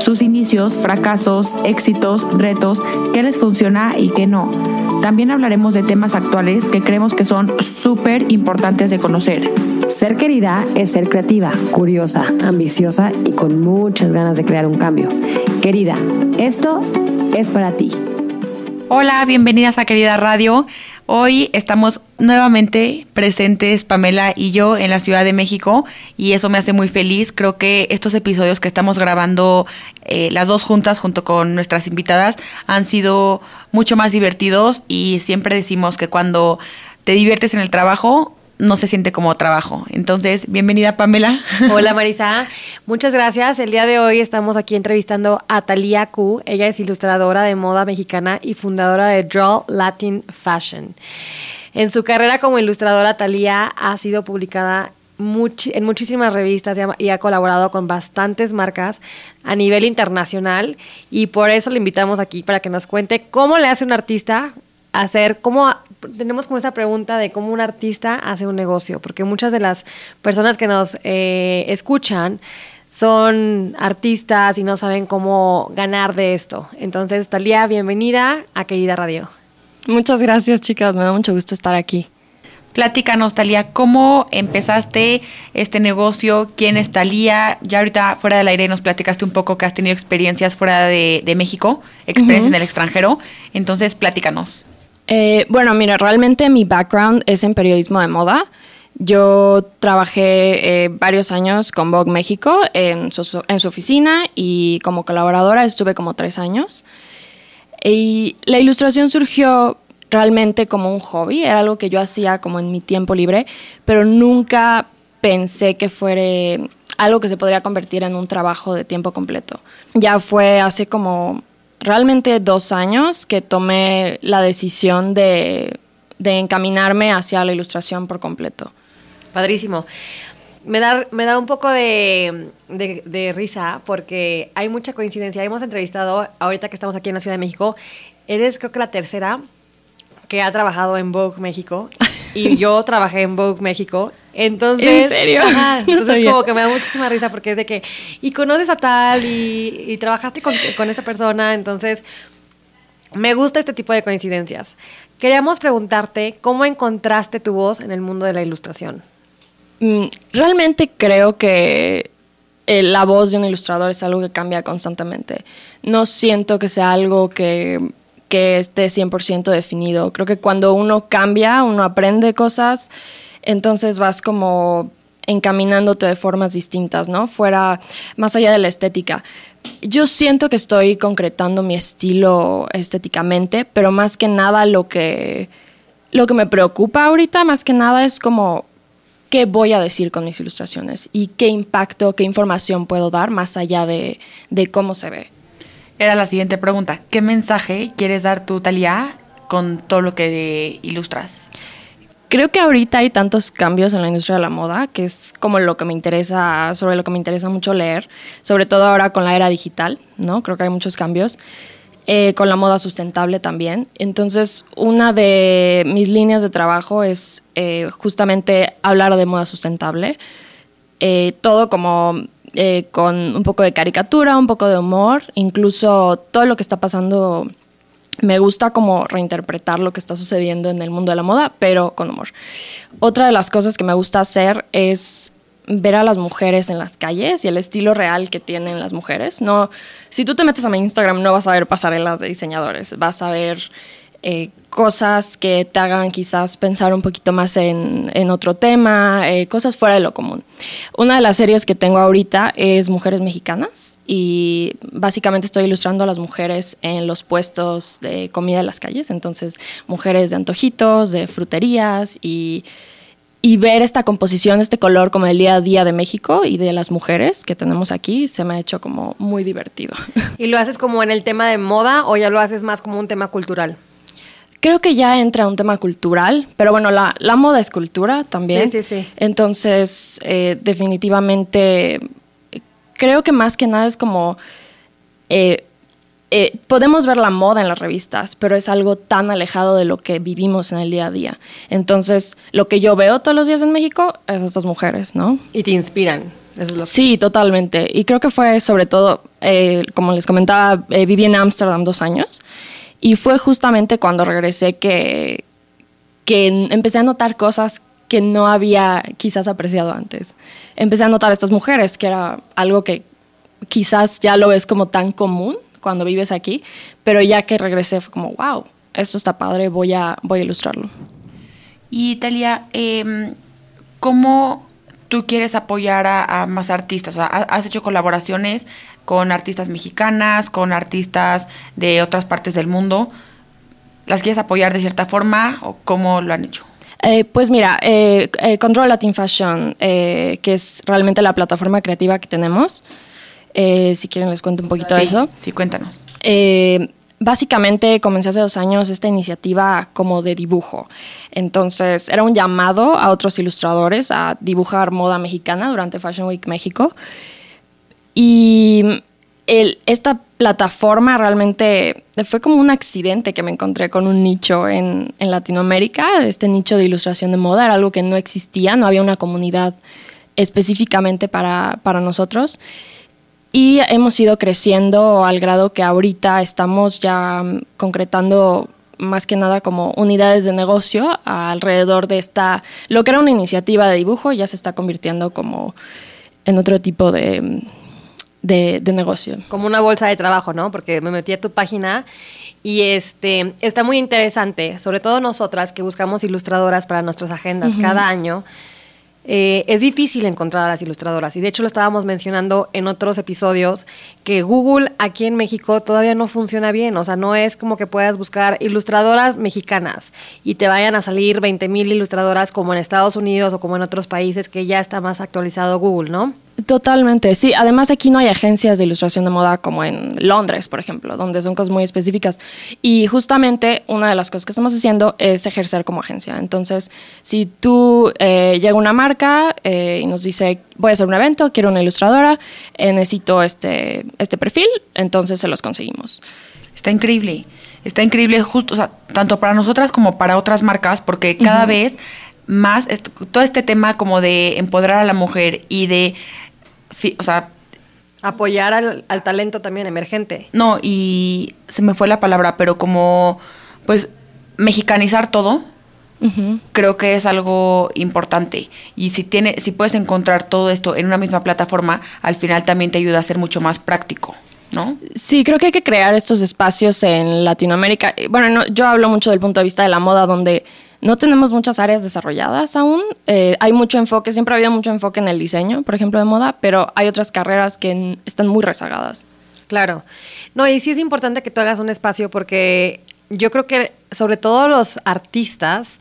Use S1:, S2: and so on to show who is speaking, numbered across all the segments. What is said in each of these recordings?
S1: Sus inicios, fracasos, éxitos, retos, qué les funciona y qué no también hablaremos de temas actuales que creemos que son súper importantes de conocer.
S2: Ser querida es ser creativa, curiosa, ambiciosa y con muchas ganas de crear un cambio. Querida, esto es para ti.
S1: Hola, bienvenidas a Querida Radio. Hoy estamos nuevamente presentes Pamela y yo en la Ciudad de México y eso me hace muy feliz. Creo que estos episodios que estamos grabando eh, las dos juntas junto con nuestras invitadas han sido mucho más divertidos y siempre decimos que cuando te diviertes en el trabajo no se siente como trabajo. Entonces, bienvenida Pamela.
S3: Hola Marisa, muchas gracias. El día de hoy estamos aquí entrevistando a Talia Q. Ella es ilustradora de moda mexicana y fundadora de Draw Latin Fashion. En su carrera como ilustradora, Talia ha sido publicada en muchísimas revistas y ha, colaborado con bastantes marcas a nivel internacional y por eso le invitamos aquí para que nos cuente cómo le hace un artista hacer, cómo tenemos como esa pregunta de cómo un artista hace un negocio, porque muchas de las personas que nos eh, escuchan son artistas y no saben cómo ganar de esto. Entonces, Talía, bienvenida a Querida Radio.
S4: Muchas gracias, chicas. Me da mucho gusto estar aquí.
S1: Platícanos, Talía, ¿cómo empezaste este negocio? ¿Quién es Talía? Ya ahorita fuera del aire nos platicaste un poco que has tenido experiencias fuera de, México, experiencia en el extranjero. Entonces, platícanos.
S4: Eh, bueno, mira, realmente mi background es en periodismo de moda. Yo trabajé eh, varios años con Vogue México en su, en su oficina y como colaboradora estuve como tres años. Y la ilustración surgió realmente como un hobby, era algo que yo hacía como en mi tiempo libre, pero nunca pensé que fuera algo que se podría convertir en un trabajo de tiempo completo. Ya fue hace como realmente dos años que tomé la decisión de, encaminarme hacia la ilustración por completo.
S3: Padrísimo. Me da, me da un poco de, de, risa porque hay mucha coincidencia. Hemos entrevistado, ahorita que estamos aquí en la Ciudad de México, eres creo que la tercera que ha trabajado en Vogue México y yo trabajé en Vogue México. Entonces,
S4: ¿En serio?
S3: entonces como que me da muchísima risa porque es de que, y conoces a tal y, trabajaste con, con esta persona, entonces me gusta este tipo de coincidencias. Queríamos preguntarte cómo encontraste tu voz en el mundo de la ilustración.
S4: Mm, realmente creo que eh, la voz de un ilustrador es algo que cambia constantemente. No siento que sea algo que que esté 100% definido. Creo que cuando uno cambia, uno aprende cosas, entonces vas como encaminándote de formas distintas, ¿no? Fuera, más allá de la estética. Yo siento que estoy concretando mi estilo estéticamente, pero más que nada lo que, lo que me preocupa ahorita, más que nada es como qué voy a decir con mis ilustraciones y qué impacto, qué información puedo dar más allá de, de cómo se ve
S1: era la siguiente pregunta. ¿Qué mensaje quieres dar tú, Talia, con todo lo que ilustras?
S4: Creo que ahorita hay tantos cambios en la industria de la moda, que es como lo que me interesa, sobre lo que me interesa mucho leer, sobre todo ahora con la era digital, ¿no? Creo que hay muchos cambios. Eh, con la moda sustentable también. Entonces, una de mis líneas de trabajo es eh, justamente hablar de moda sustentable. Eh, todo como eh, con un poco de caricatura, un poco de humor, incluso todo lo que está pasando. Me gusta como reinterpretar lo que está sucediendo en el mundo de la moda, pero con humor. Otra de las cosas que me gusta hacer es ver a las mujeres en las calles y el estilo real que tienen las mujeres. No, si tú te metes a mi Instagram no vas a ver pasarelas de diseñadores, vas a ver eh, cosas que te hagan quizás pensar un poquito más en, otro tema, eh, cosas fuera de lo común. Una de las series que tengo ahorita es Mujeres Mexicanas y básicamente estoy ilustrando a las mujeres en los puestos de comida de las calles, entonces mujeres de antojitos, de fruterías y y ver esta composición, este color como el día a día de México y de las mujeres que tenemos aquí, se me ha hecho como muy divertido.
S3: ¿Y lo haces como en el tema de moda o ya lo haces más como un tema cultural?
S4: creo que ya entra un tema cultural, pero bueno, la, la moda es cultura también.
S3: Sí, sí, sí.
S4: Entonces, eh, definitivamente, creo que más que nada es como... eh, eh, podemos ver la moda en las revistas, pero es algo tan alejado de lo que vivimos en el día a día. Entonces, lo que yo veo todos los días en México es estas mujeres, ¿no?
S3: Y te inspiran. Eso es lo que-
S4: Sí, totalmente. Y creo que fue sobre todo, eh, como les comentaba, eh, viví en Ámsterdam dos años y fue justamente cuando regresé que, que empecé a notar cosas que no había quizás apreciado antes. Empecé a notar estas mujeres, que era algo que quizás ya lo ves como tan común cuando vives aquí, pero ya que regresé fue como, wow, esto está padre, voy a, voy a ilustrarlo.
S1: Y Talia, em, ¿cómo tú quieres apoyar a, a más artistas? O sea, ¿ha- ¿Has hecho colaboraciones con artistas mexicanas, con artistas de otras partes del mundo? ¿Las quieres apoyar de cierta forma o cómo lo han hecho?
S4: Eh, pues mira, eh, eh, Control Latin Fashion, eh, que es realmente la plataforma creativa que tenemos, eh, si quieren les cuento un poquito de eso.
S1: Sí, cuéntanos.
S4: Eh, básicamente comencé hace dos años esta iniciativa como de dibujo. Entonces era un llamado a otros ilustradores a dibujar moda mexicana durante Fashion Week México. Y el- esta plataforma realmente fue como un accidente que me encontré con un nicho en, en Latinoamérica. Este nicho de ilustración de moda era algo que no existía, no había una comunidad específicamente para, para nosotros. Y hemos ido creciendo al grado que ahorita estamos ya mm, concretando más que nada como unidades de negocio alrededor de esta, lo que era una iniciativa de dibujo ya se está convirtiendo como en otro tipo de, mm, de, de negocio.
S3: como una bolsa de trabajo, ¿no? Porque me metí a tu página y este está muy interesante, sobre todo nosotras que buscamos ilustradoras para nuestras agendas cada año. Eh, es difícil encontrar a las ilustradoras y de hecho lo estábamos mencionando en otros episodios que Google aquí en México todavía no funciona bien, o sea, no es como que puedas buscar ilustradoras mexicanas y te vayan a salir 20 mil ilustradoras como en Estados Unidos o como en otros países que ya está más actualizado Google, ¿no?
S4: Totalmente, sí. Además aquí no hay agencias de ilustración de moda como en Londres, por ejemplo, donde son cosas muy específicas. Y justamente una de las cosas que estamos haciendo es ejercer como agencia. Entonces, si tú eh, llega una marca eh, y nos dice, voy a hacer un evento, quiero una ilustradora, eh, necesito este, este perfil, entonces se los conseguimos.
S1: Está increíble. Está increíble justo, o sea, tanto para nosotras como para otras marcas, porque cada vez más todo este tema como de empoderar a la mujer y de, o sea,
S3: Apoyar al, al talento también emergente.
S1: no, y se me fue la palabra, pero como, pues, mexicanizar todo, creo que es algo importante. Y si tiene, si puedes encontrar todo esto en una misma plataforma, al final también te ayuda a ser mucho más práctico, ¿no?
S4: Sí, creo que hay que crear estos espacios en Latinoamérica. Eh, Bueno, no, yo hablo mucho del punto de vista de la moda, donde no tenemos muchas áreas desarrolladas aún. Eh, hay mucho enfoque, siempre ha habido mucho enfoque en el diseño, por ejemplo, de moda, pero hay otras carreras que están muy rezagadas.
S3: Claro. No, y sí es importante que tú hagas un espacio porque yo creo que sobre todo los artistas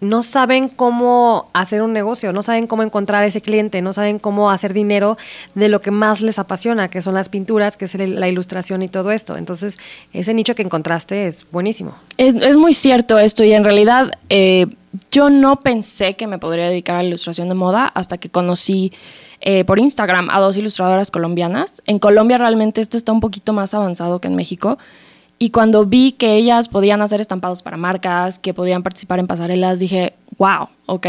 S3: no saben cómo hacer un negocio, no saben cómo encontrar ese cliente, no saben cómo hacer dinero de lo que más les apasiona, que son las pinturas, que es la ilustración y todo esto. Entonces, ese nicho que encontraste es buenísimo.
S4: Es, es muy cierto esto y en realidad eh, yo no pensé que me podría dedicar a la ilustración de moda hasta que conocí eh, por Instagram a dos ilustradoras colombianas. En Colombia realmente esto está un poquito más avanzado que en México. Y cuando vi que ellas podían hacer estampados para marcas, que podían participar en pasarelas, dije, wow, ok,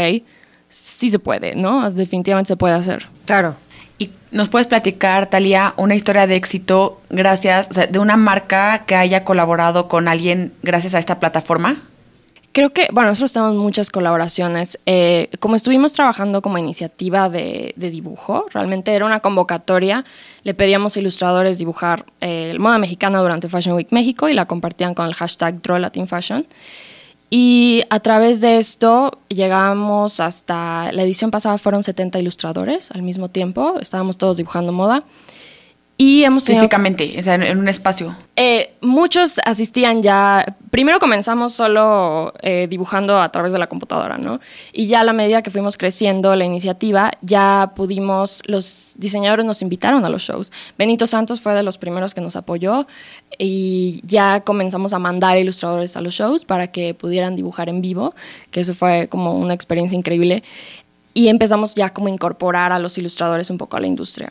S4: sí se puede, ¿no? Definitivamente se puede hacer.
S3: Claro.
S1: ¿Y nos puedes platicar, Talia, una historia de éxito gracias, o sea, de una marca que haya colaborado con alguien gracias a esta plataforma?
S4: Creo que, bueno, nosotros tenemos muchas colaboraciones. Eh, como estuvimos trabajando como iniciativa de, dibujo, realmente era una convocatoria. Le pedíamos a ilustradores dibujar eh, moda mexicana durante Fashion Week México y la compartían con el hashtag Draw Latin Fashion. Y a través de esto llegamos hasta la edición pasada fueron 70 ilustradores al mismo tiempo, estábamos todos dibujando moda. Y hemos tenido...
S1: Físicamente, o sea, en, en un espacio.
S4: Eh, muchos asistían ya. Primero comenzamos solo eh, dibujando a través de la computadora, ¿no? Y ya a la medida que fuimos creciendo la iniciativa, ya pudimos. Los diseñadores nos invitaron a los shows. Benito Santos fue de los primeros que nos apoyó y ya comenzamos a mandar ilustradores a los shows para que pudieran dibujar en vivo, que eso fue como una experiencia increíble. Y empezamos ya como a incorporar a los ilustradores un poco a la industria.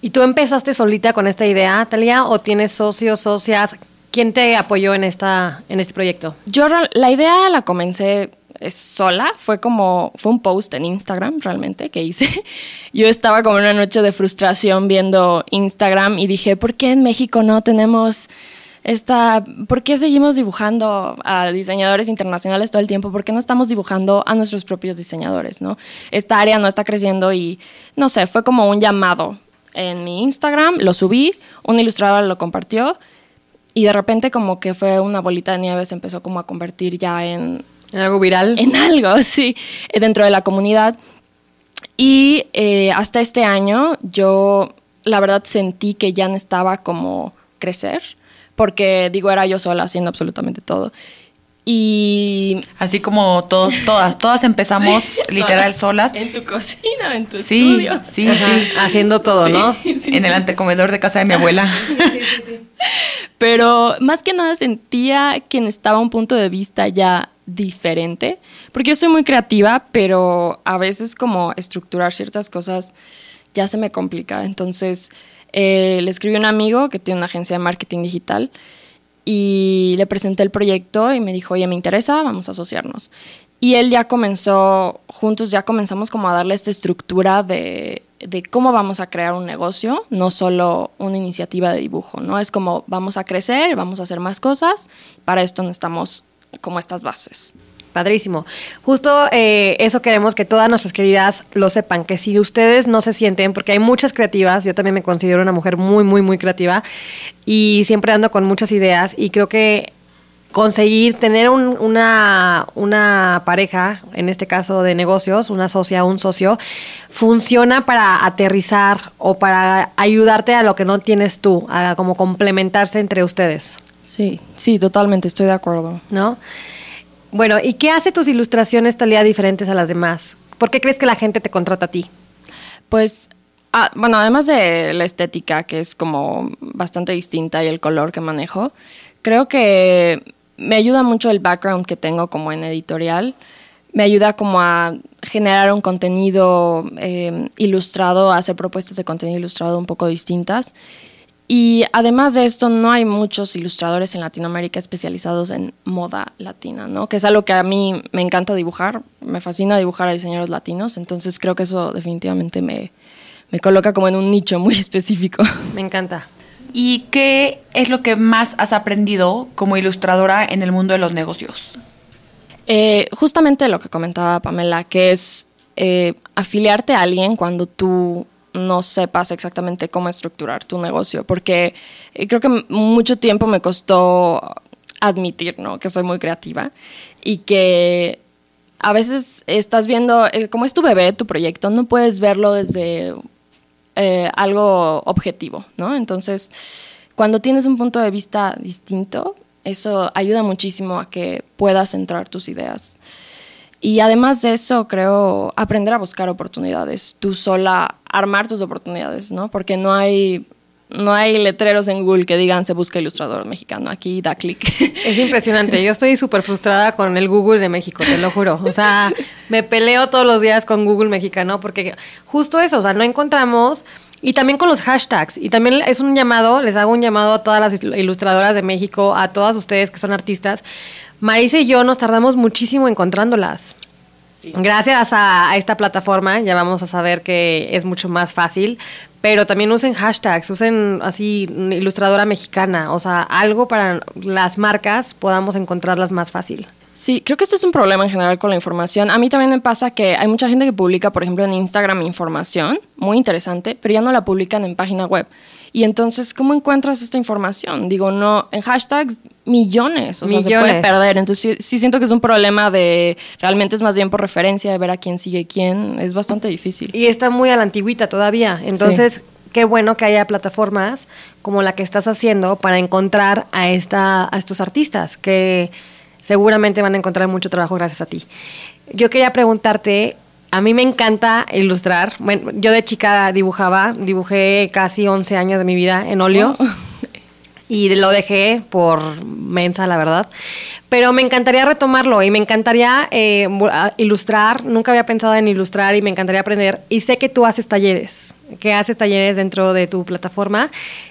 S3: ¿Y tú empezaste solita con esta idea, Talia, o tienes socios, socias? ¿Quién te apoyó en, esta, en este proyecto?
S4: Yo la idea la comencé eh, sola, fue como, fue un post en Instagram realmente que hice. Yo estaba como en una noche de frustración viendo Instagram y dije, ¿por qué en México no tenemos esta, por qué seguimos dibujando a diseñadores internacionales todo el tiempo? ¿Por qué no estamos dibujando a nuestros propios diseñadores, no? Esta área no está creciendo y, no sé, fue como un llamado en mi Instagram, lo subí, un ilustrador lo compartió y de repente como que fue una bolita de nieve, se empezó como a convertir ya en,
S3: ¿En algo viral?
S4: en algo, sí, dentro de la comunidad. Y eh, hasta este año yo, la verdad, sentí que ya necesitaba como crecer, porque digo, era yo sola haciendo absolutamente todo. Y...
S1: Así como todos, todas, todas empezamos literal solas.
S4: En tu cocina, en tu
S1: Sí,
S4: estudio.
S1: sí,
S3: Ajá,
S1: sí.
S3: Haciendo todo, ¿no?
S1: En el antecomedor de casa de mi abuela.
S4: Pero más que nada sentía que necesitaba un punto de vista ya diferente, porque yo soy muy creativa, pero a veces como estructurar ciertas cosas ya se me complica. Entonces eh, le escribí a un amigo que tiene una agencia de marketing digital y le presenté el proyecto y me dijo, oye, me interesa, vamos a asociarnos. Y él ya comenzó, juntos ya comenzamos como a darle esta estructura de, de cómo vamos a crear un negocio, no solo una iniciativa de dibujo, ¿no? Es como vamos a crecer, vamos a hacer más cosas, para esto necesitamos como estas bases.
S3: Padrísimo. Justo eh, eso queremos que todas nuestras queridas lo sepan, que si ustedes no se sienten, porque hay muchas creativas, yo también me considero una mujer muy, muy, muy creativa y siempre ando con muchas ideas y creo que conseguir tener un- una, una pareja, en este caso de negocios, una socia, un socio, funciona para aterrizar o para ayudarte a lo que no tienes tú, a como complementarse entre ustedes.
S4: Sí, sí, totalmente, estoy de acuerdo.
S3: ¿no? Bueno, ¿y qué hace tus ilustraciones, Talía, diferentes a las demás? ¿Por qué crees que la gente te contrata a ti?
S4: Pues, ah, bueno, además de la estética, que es como bastante distinta y el color que manejo, creo que me ayuda mucho el background que tengo como en editorial. Me ayuda como a generar un contenido eh, ilustrado, a hacer propuestas de contenido ilustrado un poco distintas. Y además de esto, no hay muchos ilustradores en Latinoamérica especializados en moda latina, ¿no? Que es algo que a mí me encanta dibujar, me fascina dibujar a diseñadores latinos, entonces creo que eso definitivamente me, me coloca como en un nicho muy específico.
S3: Me encanta.
S1: ¿Y qué es lo que más has aprendido como ilustradora en el mundo de los negocios?
S4: Eh, justamente lo que comentaba Pamela, que es eh, afiliarte a alguien cuando tú no sepas exactamente cómo estructurar tu negocio, porque eh, creo que mucho tiempo me costó admitir, ¿no? Que soy muy creativa y que a veces estás viendo, eh, como es tu bebé, tu proyecto, no puedes verlo desde eh, algo objetivo, ¿no? Entonces, cuando tienes un punto de vista distinto, eso ayuda muchísimo a que puedas centrar tus ideas. Y además de eso, creo aprender a buscar oportunidades, tú sola armar tus oportunidades, ¿no? Porque no hay, no hay letreros en Google que digan se busca ilustrador mexicano, aquí da clic.
S3: Es impresionante. Yo estoy súper frustrada con el Google de México, te lo juro. O sea, me peleo todos los días con Google mexicano porque justo eso, o sea, no encontramos. Y también con los hashtags. Y también es un llamado, les hago un llamado a todas las ilustradoras de México, a todas ustedes que son artistas. Marisa y yo nos tardamos muchísimo encontrándolas. Gracias a, a esta plataforma ya vamos a saber que es mucho más fácil, pero también usen hashtags, usen así ilustradora mexicana, o sea, algo para las marcas podamos encontrarlas más fácil.
S4: Sí, creo que este es un problema en general con la información. A mí también me pasa que hay mucha gente que publica, por ejemplo, en Instagram información muy interesante, pero ya no la publican en página web. Y entonces, ¿cómo encuentras esta información? Digo, no, en hashtags millones, o sea, se puede
S3: Millones.
S4: perder. Entonces, sí, sí siento que es un problema de, realmente es más bien por referencia, de ver a quién sigue quién. Es bastante difícil.
S3: Y está muy a la antigüita todavía. Entonces, qué bueno que haya plataformas como la que estás haciendo para encontrar a, esta, a estos artistas que seguramente van a encontrar mucho trabajo gracias a ti. Yo quería preguntarte, a mí me encanta ilustrar. Bueno, yo de chica dibujaba, dibujé casi 11 años de mi vida en óleo.
S4: Oh.
S3: Y lo dejé por mensa, la verdad. Pero me encantaría retomarlo y me encantaría eh, ilustrar. Nunca había pensado en ilustrar y me encantaría aprender. Y sé que tú haces talleres, que haces talleres dentro de tu plataforma.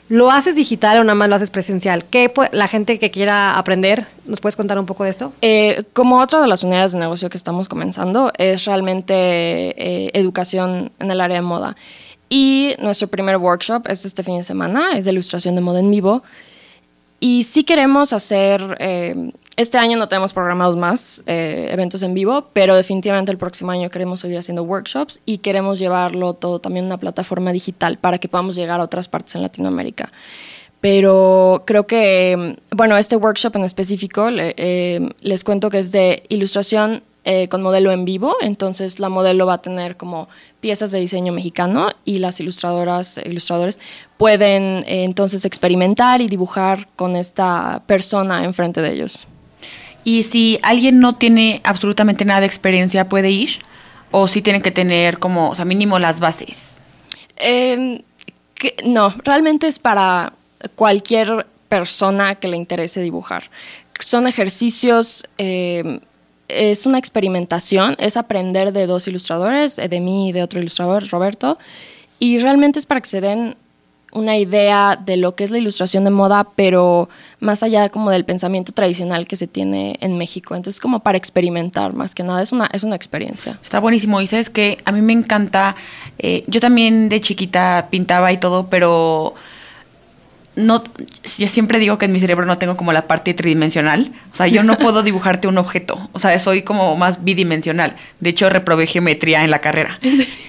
S3: ¿Lo haces digital o nada más lo haces presencial? ¿Qué la gente que quiera aprender, nos puedes contar un poco de esto?
S4: Eh, como otra de las unidades de negocio que estamos comenzando, es realmente eh, educación en el área de moda. Y nuestro primer workshop es este fin de semana, es de ilustración de moda en vivo. Y sí queremos hacer, eh, este año no tenemos programados más eh, eventos en vivo, pero definitivamente el próximo año queremos seguir haciendo workshops y queremos llevarlo todo también a una plataforma digital para que podamos llegar a otras partes en Latinoamérica. Pero creo que, bueno, este workshop en específico, eh, les cuento que es de ilustración eh, con modelo en vivo, entonces la modelo va a tener como piezas de diseño mexicano y las ilustradoras, ilustradores pueden eh, entonces experimentar y dibujar con esta persona enfrente de ellos.
S1: Y si alguien no tiene absolutamente nada de experiencia, ¿puede ir? ¿O si tiene que tener como, o sea, mínimo las bases?
S4: Em, no, realmente es para cualquier persona que le interese dibujar. Son ejercicios eh, es una experimentación, es aprender de dos ilustradores, eh, de mí y de otro ilustrador, Roberto, y realmente es para que se den una idea de lo que es la ilustración de moda, pero más allá como del pensamiento tradicional que se tiene en México. Entonces, como para experimentar, más que nada, es una, es una experiencia.
S1: Está buenísimo. Y sabes que a mí me encanta, eh, yo también de chiquita pintaba y todo, pero no, yo siempre digo que en mi cerebro no tengo como la parte tridimensional. O sea, yo no puedo dibujarte un objeto. O sea, soy como más bidimensional. De hecho, reprobé geometría en la carrera.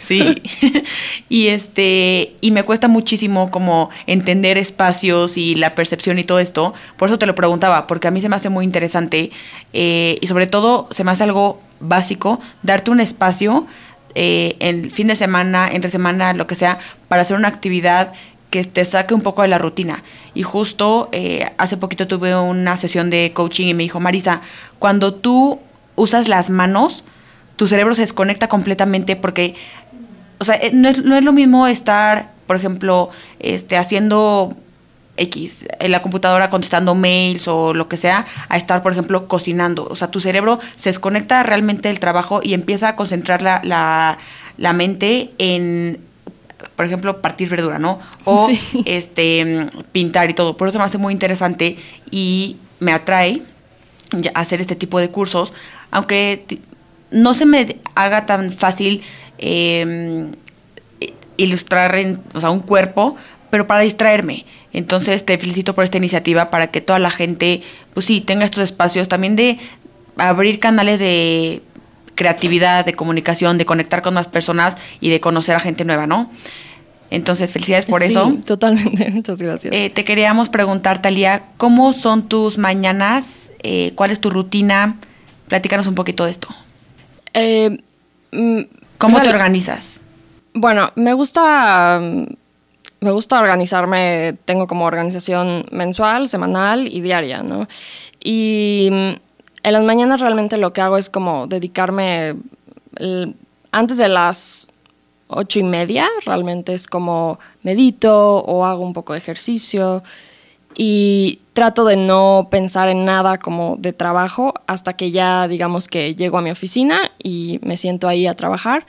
S1: Sí. y este, y me cuesta muchísimo como entender espacios y la percepción y todo esto. Por eso te lo preguntaba, porque a mí se me hace muy interesante. Eh, y sobre todo, se me hace algo básico, darte un espacio eh, en fin de semana, entre semana, lo que sea, para hacer una actividad que te saque un poco de la rutina. Y justo eh, hace poquito tuve una sesión de coaching y me dijo, Marisa, cuando tú usas las manos, tu cerebro se desconecta completamente porque, o sea, eh, no es, no es lo mismo estar, por ejemplo, este, haciendo X en la computadora contestando mails o lo que sea, a estar, por ejemplo, cocinando. O sea, tu cerebro se desconecta realmente del trabajo y empieza a concentrar la, la, la mente en por ejemplo, partir verdura, ¿no? O este pintar y todo. Por eso me hace muy interesante y me atrae hacer este tipo de cursos, aunque no se me haga tan fácil em, ilustrar en, o sea, un cuerpo, pero para distraerme. Entonces te felicito por esta iniciativa para que toda la gente, pues sí, tenga estos espacios también de abrir canales de creatividad, de comunicación, de conectar con más personas y de conocer a gente nueva, ¿no? Entonces, felicidades por
S4: sí,
S1: eso.
S4: Totalmente, muchas gracias.
S1: Eh, te queríamos preguntar, Talía, ¿cómo son tus mañanas? Eh, ¿Cuál es tu rutina? Platícanos un poquito de esto.
S4: Eh,
S1: mm, ¿Cómo te organizas?
S4: Bueno, me gusta, me gusta organizarme. Tengo como organización mensual, semanal y diaria, ¿no? Y en las mañanas realmente lo que hago es como dedicarme antes de las ocho y media, realmente es como medito o hago un poco de ejercicio y trato de no pensar en nada como de trabajo hasta que ya digamos que llego a mi oficina y me siento ahí a trabajar.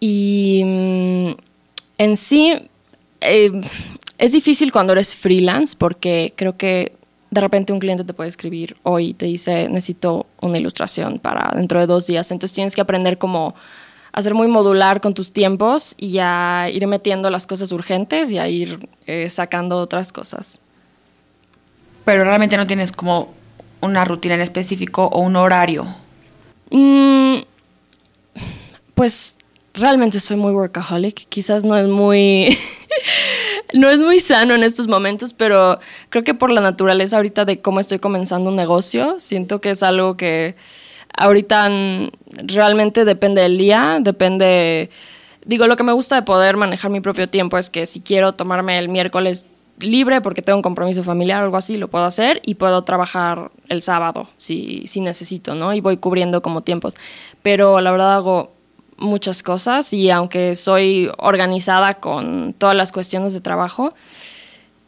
S4: Y mm, en sí eh, es difícil cuando eres freelance porque creo que de repente un cliente te puede escribir hoy y te dice necesito una ilustración para dentro de dos días. Entonces tienes que aprender como a ser muy modular con tus tiempos y a ir metiendo las cosas urgentes y a ir eh, sacando otras cosas.
S1: Pero realmente no tienes como una rutina en específico o un horario.
S4: Mm, pues realmente soy muy workaholic. Quizás no es muy no es muy sano en estos momentos, pero creo que por la naturaleza ahorita de cómo estoy comenzando un negocio, siento que es algo que ahorita realmente depende del día, depende digo, lo que me gusta de poder manejar mi propio tiempo es que si quiero tomarme el miércoles libre porque tengo un compromiso familiar o algo así, lo puedo hacer y puedo trabajar el sábado si, si necesito, ¿no? Y voy cubriendo como tiempos. Pero la verdad hago muchas cosas y aunque soy organizada con todas las cuestiones de trabajo,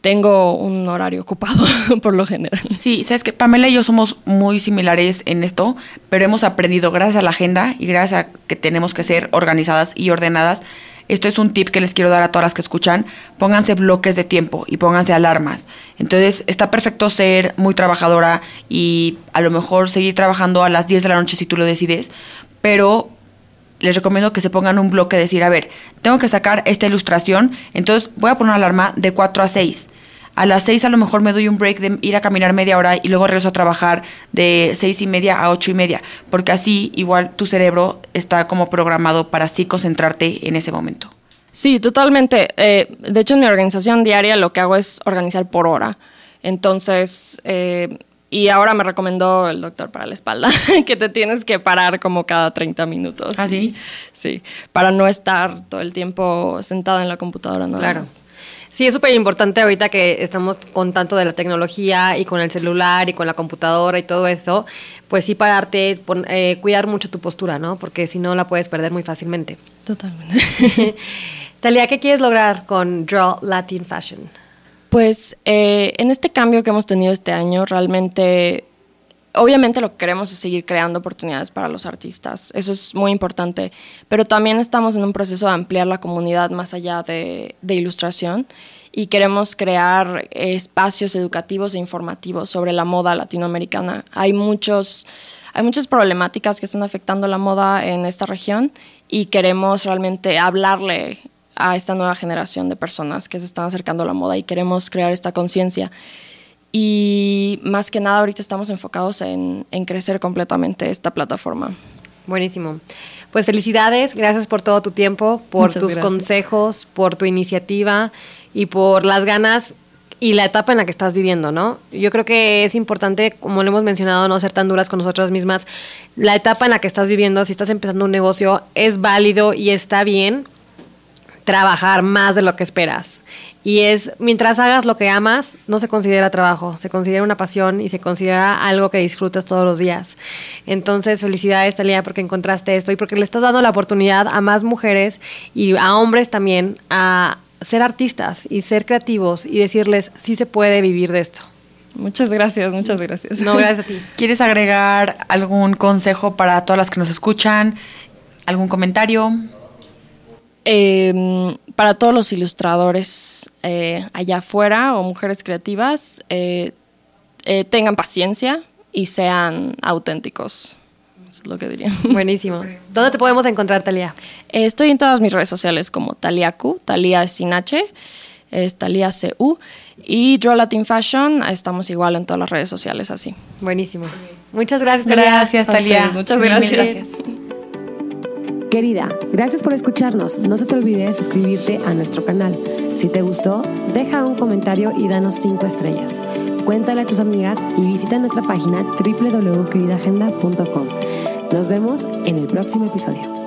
S4: tengo un horario ocupado por lo general.
S1: Sí, sabes que Pamela y yo somos muy similares en esto, pero hemos aprendido gracias a la agenda y gracias a que tenemos que ser organizadas y ordenadas. Esto es un tip que les quiero dar a todas las que escuchan. Pónganse bloques de tiempo y pónganse alarmas. Entonces, está perfecto ser muy trabajadora y a lo mejor seguir trabajando a las 10 de la noche si tú lo decides, pero les recomiendo que se pongan un bloque de decir, a ver, tengo que sacar esta ilustración, entonces voy a poner una alarma de 4 a 6 a las seis a lo mejor me doy un break de ir a caminar media hora y luego regreso a trabajar de seis y media a ocho y media, porque así igual tu cerebro está como programado para así concentrarte en ese momento.
S4: Sí, totalmente. Eh, de hecho, en mi organización diaria lo que hago es organizar por hora. Entonces, eh, y ahora me recomendó el doctor para la espalda que te tienes que parar como cada 30 minutos.
S1: ¿Ah, sí?
S4: Sí, para no estar todo el tiempo sentada en la computadora nada
S3: Claro.
S4: más.
S3: Sí, es súper importante ahorita que estamos con tanto de la tecnología y con el celular y con la computadora y todo esto, pues sí pararte, pon- eh, cuidar mucho tu postura, ¿no? Porque si no la puedes perder muy fácilmente.
S4: Totalmente.
S3: Talia, ¿qué quieres lograr con Draw Latin Fashion?
S4: Pues eh, en este cambio que hemos tenido este año, realmente, obviamente lo que queremos es seguir creando oportunidades para los artistas, eso es muy importante, pero también estamos en un proceso de ampliar la comunidad más allá de, de ilustración y queremos crear espacios educativos e informativos sobre la moda latinoamericana. Hay muchos... Hay muchas problemáticas que están afectando la moda en esta región y queremos realmente hablarle a esta nueva generación de personas que se están acercando a la moda y queremos crear esta conciencia. Y más que nada ahorita estamos enfocados en, en crecer completamente esta plataforma.
S3: Buenísimo. Pues felicidades, gracias por todo tu tiempo, por
S4: Muchas
S3: tus
S4: gracias.
S3: consejos, por tu iniciativa y por las ganas y la etapa en la que estás viviendo, ¿no? Yo creo que es importante, como lo hemos mencionado, no ser tan duras con nosotras mismas. La etapa en la que estás viviendo, si estás empezando un negocio, es válido y está bien trabajar más de lo que esperas. Y es, mientras hagas lo que amas, no se considera trabajo, se considera una pasión y se considera algo que disfrutas todos los días. Entonces, felicidades, Talia, porque encontraste esto y porque le estás dando la oportunidad a más mujeres y a hombres también a ser artistas y ser creativos y decirles, sí se puede vivir de esto.
S4: Muchas gracias, muchas gracias.
S3: No, gracias a ti.
S1: ¿Quieres agregar algún consejo para todas las que nos escuchan? ¿Algún comentario?
S4: Eh, para todos los ilustradores eh, allá afuera o mujeres creativas, eh, eh, tengan paciencia y sean auténticos. Eso es lo que diría.
S3: Buenísimo. ¿Dónde te podemos encontrar, Talia?
S4: Eh, estoy en todas mis redes sociales como Taliacu, Talia sin H, es Talia CU. Y Draw Latin Fashion, estamos igual en todas las redes sociales así.
S3: Buenísimo. Muchas gracias, Talia.
S1: Gracias, Talia.
S4: muchas
S1: mil
S4: gracias.
S2: Querida, gracias por escucharnos. No se te olvide suscribirte a nuestro canal. Si te gustó, deja un comentario y danos 5 estrellas. Cuéntale a tus amigas y visita nuestra página www.queridagenda.com. Nos vemos en el próximo episodio.